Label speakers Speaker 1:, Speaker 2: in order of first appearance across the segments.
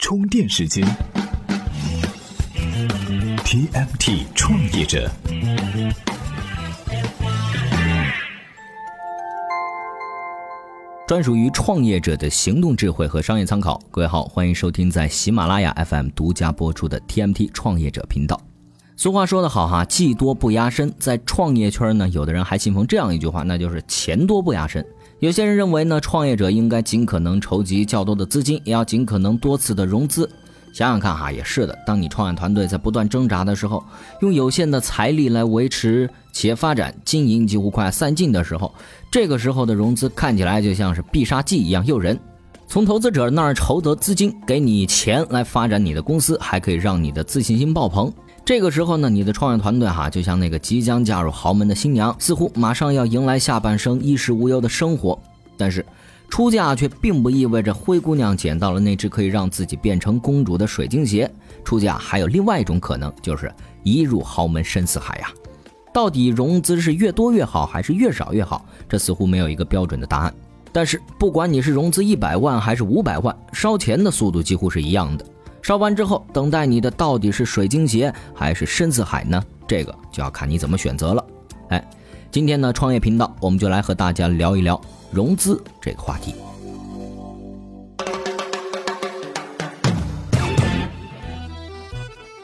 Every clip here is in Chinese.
Speaker 1: 充电时间，TMT 创业者，
Speaker 2: 专属于创业者的行动智慧和商业参考。各位好，欢迎收听在喜马拉雅 FM 独家播出的 TMT 创业者频道。俗话说得好哈，技多不压身。在创业圈呢，有的人还信奉这样一句话，那就是钱多不压身。有些人认为呢，创业者应该尽可能筹集较多的资金，也要尽可能多次的融资。想想看哈，也是的。当你创业团队在不断挣扎的时候，用有限的财力来维持企业发展，经营几乎快散尽的时候，这个时候的融资看起来就像是必杀技一样诱人。从投资者那儿筹得资金，给你钱来发展你的公司，还可以让你的自信心爆棚。这个时候呢，你的创业团队哈，就像那个即将嫁入豪门的新娘，似乎马上要迎来下半生衣食无忧的生活。但是，出嫁却并不意味着灰姑娘捡到了那只可以让自己变成公主的水晶鞋。出嫁还有另外一种可能，就是一入豪门深似海呀。到底融资是越多越好，还是越少越好？这似乎没有一个标准的答案。但是，不管你是融资一百万还是五百万，烧钱的速度几乎是一样的。烧完之后，等待你的到底是水晶鞋还是深似海呢？这个就要看你怎么选择了。哎，今天呢，创业频道我们就来和大家聊一聊融资这个话题。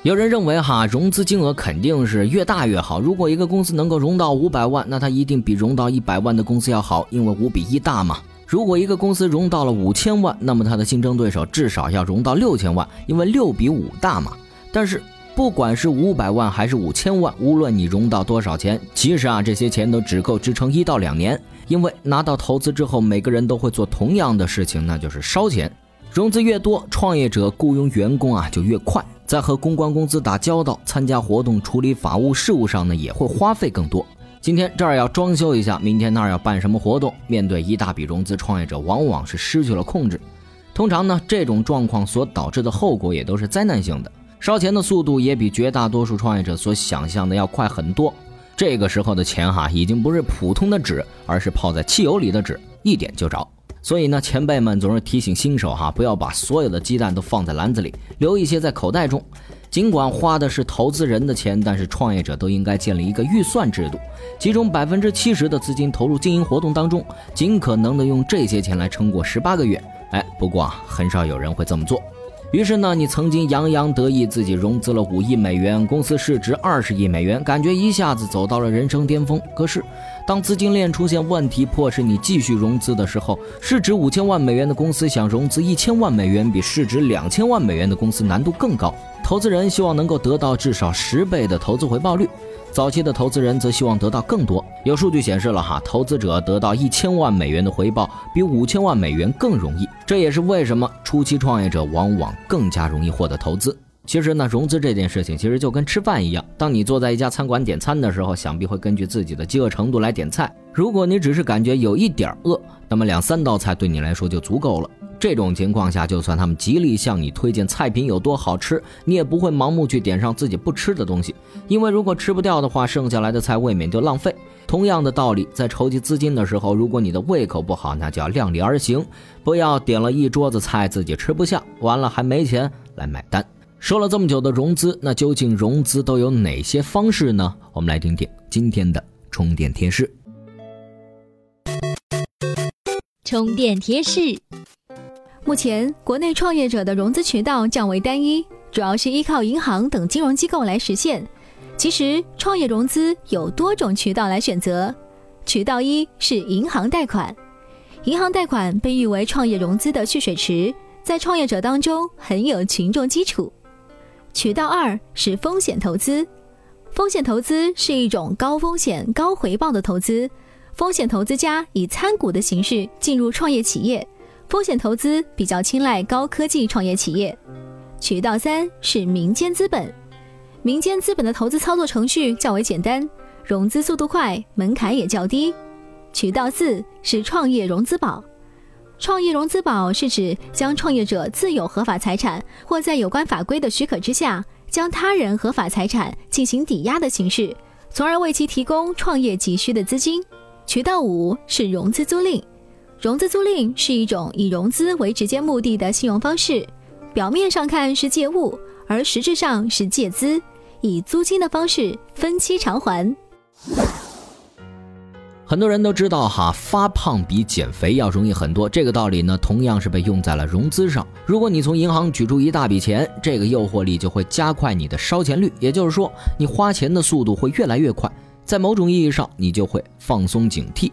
Speaker 2: 有人认为哈，融资金额肯定是越大越好。如果一个公司能够融到五百万，那它一定比融到一百万的公司要好，因为五比一大嘛。如果一个公司融到了五千万，那么它的竞争对手至少要融到六千万，因为六比五大嘛。但是不管是五百万还是五千万，无论你融到多少钱，其实啊这些钱都只够支撑一到两年，因为拿到投资之后，每个人都会做同样的事情，那就是烧钱。融资越多，创业者雇佣员工啊就越快，在和公关公司打交道、参加活动、处理法务事务上呢，也会花费更多。今天这儿要装修一下，明天那儿要办什么活动？面对一大笔融资，创业者往往是失去了控制。通常呢，这种状况所导致的后果也都是灾难性的，烧钱的速度也比绝大多数创业者所想象的要快很多。这个时候的钱哈，已经不是普通的纸，而是泡在汽油里的纸，一点就着。所以呢，前辈们总是提醒新手哈，不要把所有的鸡蛋都放在篮子里，留一些在口袋中。尽管花的是投资人的钱，但是创业者都应该建立一个预算制度，其中百分之七十的资金投入经营活动当中，尽可能的用这些钱来撑过十八个月。哎，不过啊，很少有人会这么做。于是呢，你曾经洋洋得意自己融资了五亿美元，公司市值二十亿美元，感觉一下子走到了人生巅峰。可是，当资金链出现问题，迫使你继续融资的时候，市值五千万美元的公司想融资一千万美元，比市值两千万美元的公司难度更高。投资人希望能够得到至少十倍的投资回报率，早期的投资人则希望得到更多。有数据显示了哈，投资者得到一千万美元的回报比五千万美元更容易，这也是为什么初期创业者往往更加容易获得投资。其实呢，融资这件事情其实就跟吃饭一样，当你坐在一家餐馆点餐的时候，想必会根据自己的饥饿程度来点菜。如果你只是感觉有一点饿，那么两三道菜对你来说就足够了。这种情况下，就算他们极力向你推荐菜品有多好吃，你也不会盲目去点上自己不吃的东西，因为如果吃不掉的话，剩下来的菜未免就浪费。同样的道理，在筹集资金的时候，如果你的胃口不好，那就要量力而行，不要点了一桌子菜自己吃不下，完了还没钱来买单。说了这么久的融资，那究竟融资都有哪些方式呢？我们来听听今天的充电贴士。
Speaker 3: 充电贴士。目前，国内创业者的融资渠道较为单一，主要是依靠银行等金融机构来实现。其实，创业融资有多种渠道来选择。渠道一是银行贷款，银行贷款被誉为创业融资的蓄水池，在创业者当中很有群众基础。渠道二是风险投资，风险投资是一种高风险高回报的投资，风险投资家以参股的形式进入创业企业。风险投资比较青睐高科技创业企业。渠道三是民间资本，民间资本的投资操作程序较为简单，融资速度快，门槛也较低。渠道四是创业融资宝，创业融资宝是指将创业者自有合法财产或在有关法规的许可之下，将他人合法财产进行抵押的形式，从而为其提供创业急需的资金。渠道五是融资租赁。融资租赁是一种以融资为直接目的的信用方式，表面上看是借物，而实质上是借资，以租金的方式分期偿还。
Speaker 2: 很多人都知道哈，发胖比减肥要容易很多。这个道理呢，同样是被用在了融资上。如果你从银行取出一大笔钱，这个诱惑力就会加快你的烧钱率，也就是说，你花钱的速度会越来越快。在某种意义上，你就会放松警惕。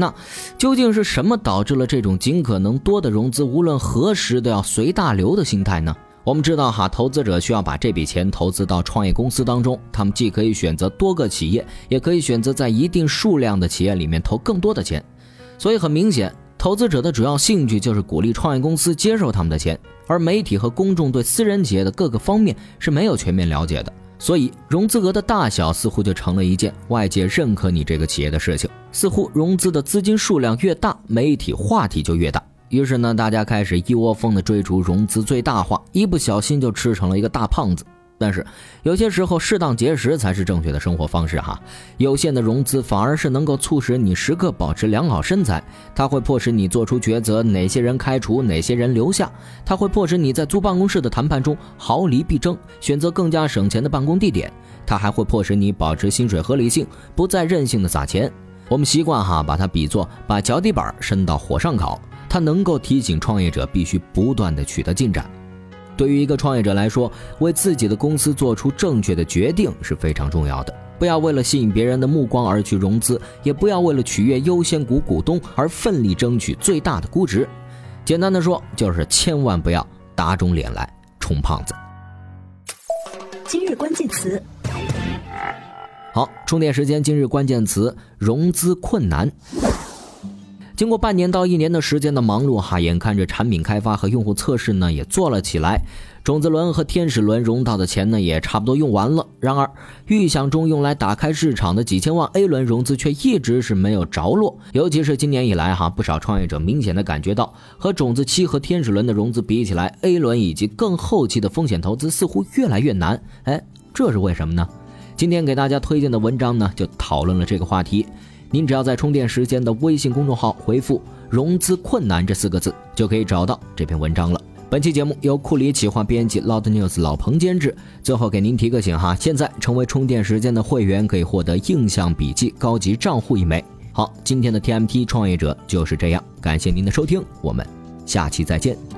Speaker 2: 那究竟是什么导致了这种尽可能多的融资，无论何时都要随大流的心态呢？我们知道哈，投资者需要把这笔钱投资到创业公司当中，他们既可以选择多个企业，也可以选择在一定数量的企业里面投更多的钱。所以很明显，投资者的主要兴趣就是鼓励创业公司接受他们的钱，而媒体和公众对私人企业的各个方面是没有全面了解的。所以融资额的大小似乎就成了一件外界认可你这个企业的事情。似乎融资的资金数量越大，媒体话题就越大。于是呢，大家开始一窝蜂的追逐融资最大化，一不小心就吃成了一个大胖子。但是有些时候，适当节食才是正确的生活方式哈。有限的融资反而是能够促使你时刻保持良好身材，它会迫使你做出抉择：哪些人开除，哪些人留下；它会迫使你在租办公室的谈判中毫厘必争，选择更加省钱的办公地点；它还会迫使你保持薪水合理性，不再任性的撒钱。我们习惯哈把它比作把脚底板伸到火上烤。它能够提醒创业者必须不断的取得进展。对于一个创业者来说，为自己的公司做出正确的决定是非常重要的。不要为了吸引别人的目光而去融资，也不要为了取悦优先股股东而奋力争取最大的估值。简单的说，就是千万不要打肿脸来充胖子。今日关键词。好，充电时间。今日关键词：融资困难。经过半年到一年的时间的忙碌哈，眼看着产品开发和用户测试呢也做了起来，种子轮和天使轮融到的钱呢也差不多用完了。然而，预想中用来打开市场的几千万 A 轮融资却一直是没有着落。尤其是今年以来哈，不少创业者明显的感觉到，和种子期和天使轮的融资比起来，A 轮以及更后期的风险投资似乎越来越难。哎，这是为什么呢？今天给大家推荐的文章呢，就讨论了这个话题。您只要在充电时间的微信公众号回复“融资困难”这四个字，就可以找到这篇文章了。本期节目由库里企划编辑 Loud News 老彭监制。最后给您提个醒哈，现在成为充电时间的会员可以获得印象笔记高级账户一枚。好，今天的 TMT 创业者就是这样，感谢您的收听，我们下期再见。